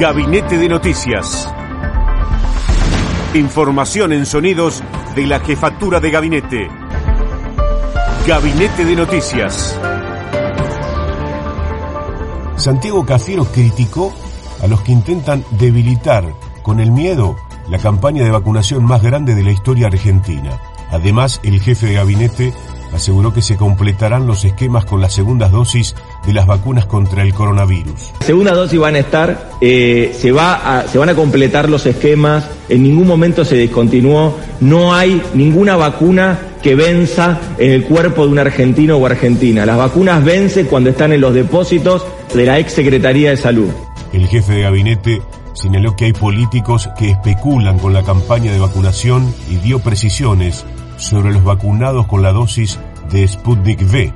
Gabinete de Noticias. Información en sonidos de la jefatura de gabinete. Gabinete de Noticias. Santiago Cafiero criticó a los que intentan debilitar con el miedo la campaña de vacunación más grande de la historia argentina. Además, el jefe de gabinete aseguró que se completarán los esquemas con las segundas dosis de las vacunas contra el coronavirus. Segunda dosis van a estar, eh, se, va a, se van a completar los esquemas, en ningún momento se descontinuó, no hay ninguna vacuna que venza en el cuerpo de un argentino o argentina. Las vacunas vencen cuando están en los depósitos de la ex Secretaría de Salud. El jefe de gabinete señaló que hay políticos que especulan con la campaña de vacunación y dio precisiones sobre los vacunados con la dosis de Sputnik V,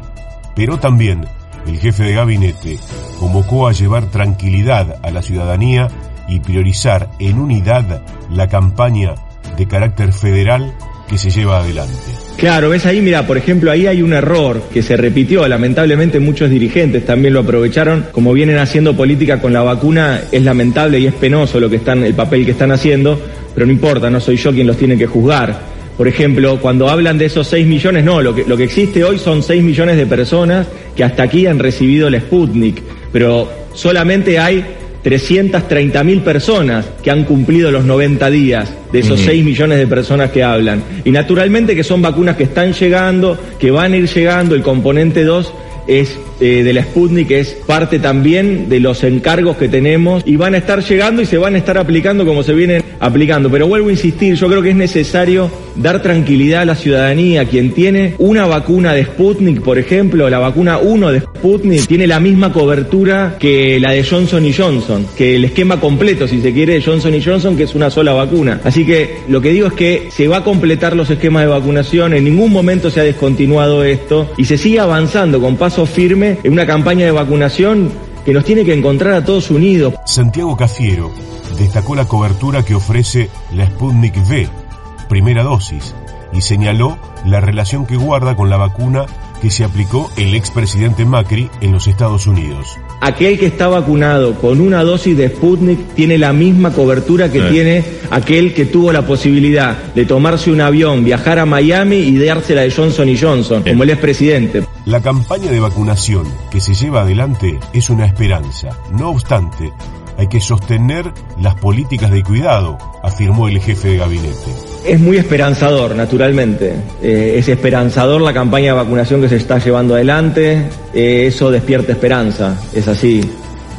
pero también el jefe de gabinete convocó a llevar tranquilidad a la ciudadanía y priorizar en unidad la campaña de carácter federal que se lleva adelante. Claro, ves ahí, mira, por ejemplo, ahí hay un error que se repitió, lamentablemente muchos dirigentes también lo aprovecharon, como vienen haciendo política con la vacuna, es lamentable y es penoso lo que están, el papel que están haciendo, pero no importa, no soy yo quien los tiene que juzgar. Por ejemplo, cuando hablan de esos 6 millones, no, lo que, lo que existe hoy son 6 millones de personas que hasta aquí han recibido el Sputnik, pero solamente hay 330 mil personas que han cumplido los 90 días de esos 6 millones de personas que hablan. Y naturalmente que son vacunas que están llegando, que van a ir llegando, el componente 2 es eh, de la Sputnik, es parte también de los encargos que tenemos y van a estar llegando y se van a estar aplicando como se vienen aplicando. Pero vuelvo a insistir, yo creo que es necesario dar tranquilidad a la ciudadanía. Quien tiene una vacuna de Sputnik, por ejemplo, la vacuna 1 de Sputnik, tiene la misma cobertura que la de Johnson y Johnson, que el esquema completo, si se quiere, de Johnson y Johnson, que es una sola vacuna. Así que lo que digo es que se va a completar los esquemas de vacunación, en ningún momento se ha descontinuado esto y se sigue avanzando con paso firme en una campaña de vacunación que nos tiene que encontrar a todos unidos. Santiago Cafiero destacó la cobertura que ofrece la Sputnik V, primera dosis, y señaló la relación que guarda con la vacuna que se aplicó el expresidente Macri en los Estados Unidos. Aquel que está vacunado con una dosis de Sputnik tiene la misma cobertura que tiene aquel que tuvo la posibilidad de tomarse un avión, viajar a Miami y dársela de Johnson y Johnson, como el expresidente. La campaña de vacunación que se lleva adelante es una esperanza. No obstante, hay que sostener las políticas de cuidado, afirmó el jefe de gabinete. Es muy esperanzador, naturalmente. Eh, es esperanzador la campaña de vacunación que se está llevando adelante. Eh, eso despierta esperanza, es así.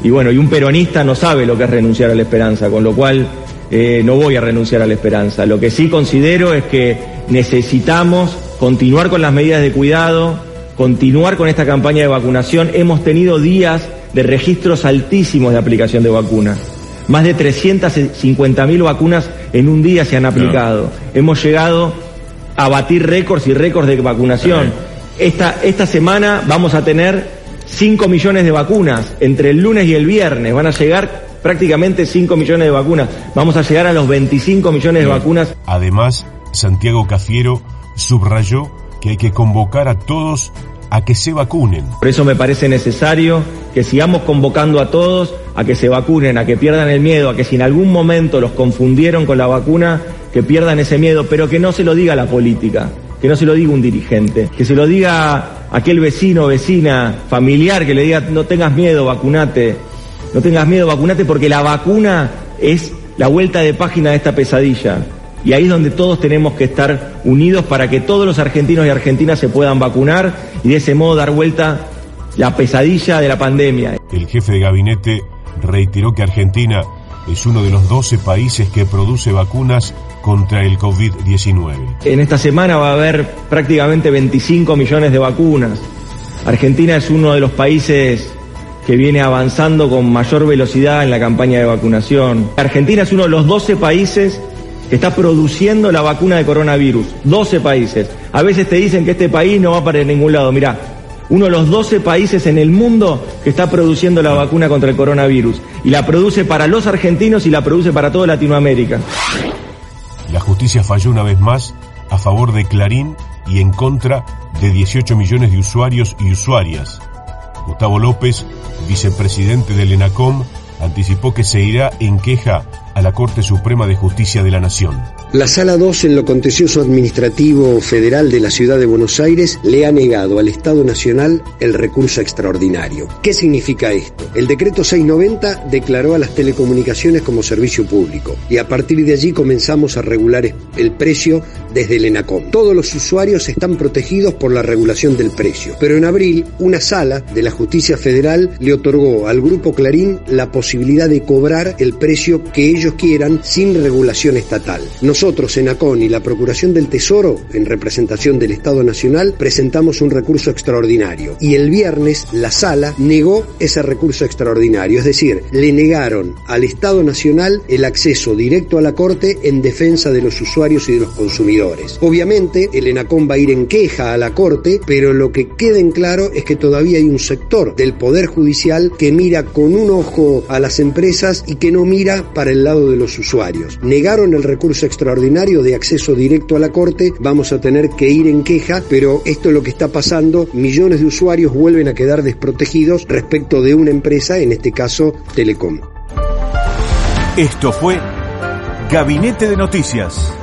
Y bueno, y un peronista no sabe lo que es renunciar a la esperanza, con lo cual eh, no voy a renunciar a la esperanza. Lo que sí considero es que necesitamos continuar con las medidas de cuidado, continuar con esta campaña de vacunación. Hemos tenido días de registros altísimos de aplicación de vacunas. Más de 350.000 vacunas en un día se han aplicado. Hemos llegado a batir récords y récords de vacunación. Esta, esta semana vamos a tener 5 millones de vacunas entre el lunes y el viernes. Van a llegar prácticamente 5 millones de vacunas. Vamos a llegar a los 25 millones de vacunas. Además, Santiago Cafiero subrayó que hay que convocar a todos a que se vacunen. Por eso me parece necesario que sigamos convocando a todos a que se vacunen, a que pierdan el miedo, a que si en algún momento los confundieron con la vacuna, que pierdan ese miedo, pero que no se lo diga la política, que no se lo diga un dirigente, que se lo diga aquel vecino, vecina, familiar, que le diga no tengas miedo, vacunate, no tengas miedo, vacunate porque la vacuna es la vuelta de página de esta pesadilla. Y ahí es donde todos tenemos que estar unidos para que todos los argentinos y argentinas se puedan vacunar y de ese modo dar vuelta la pesadilla de la pandemia. El jefe de gabinete reiteró que Argentina es uno de los 12 países que produce vacunas contra el COVID-19. En esta semana va a haber prácticamente 25 millones de vacunas. Argentina es uno de los países que viene avanzando con mayor velocidad en la campaña de vacunación. Argentina es uno de los 12 países que está produciendo la vacuna de coronavirus. 12 países. A veces te dicen que este país no va para ningún lado. Mirá, uno de los 12 países en el mundo que está produciendo la vacuna contra el coronavirus. Y la produce para los argentinos y la produce para toda Latinoamérica. La justicia falló una vez más a favor de Clarín y en contra de 18 millones de usuarios y usuarias. Gustavo López, vicepresidente del ENACOM, anticipó que se irá en queja a la Corte Suprema de Justicia de la Nación. La Sala 2 en lo contencioso administrativo federal de la Ciudad de Buenos Aires le ha negado al Estado Nacional el recurso extraordinario. ¿Qué significa esto? El decreto 690 declaró a las telecomunicaciones como servicio público y a partir de allí comenzamos a regular el precio desde el ENACOM. Todos los usuarios están protegidos por la regulación del precio, pero en abril una sala de la Justicia Federal le otorgó al Grupo Clarín la posibilidad de cobrar el precio que ellos quieran sin regulación estatal. Nosotros, en ACON y la Procuración del Tesoro, en representación del Estado Nacional, presentamos un recurso extraordinario y el viernes la sala negó ese recurso extraordinario, es decir, le negaron al Estado Nacional el acceso directo a la Corte en defensa de los usuarios y de los consumidores. Obviamente, el ENACON va a ir en queja a la Corte, pero lo que queda en claro es que todavía hay un sector del Poder Judicial que mira con un ojo a las empresas y que no mira para el lado de los usuarios. Negaron el recurso extraordinario de acceso directo a la Corte, vamos a tener que ir en queja, pero esto es lo que está pasando, millones de usuarios vuelven a quedar desprotegidos respecto de una empresa, en este caso Telecom. Esto fue Gabinete de Noticias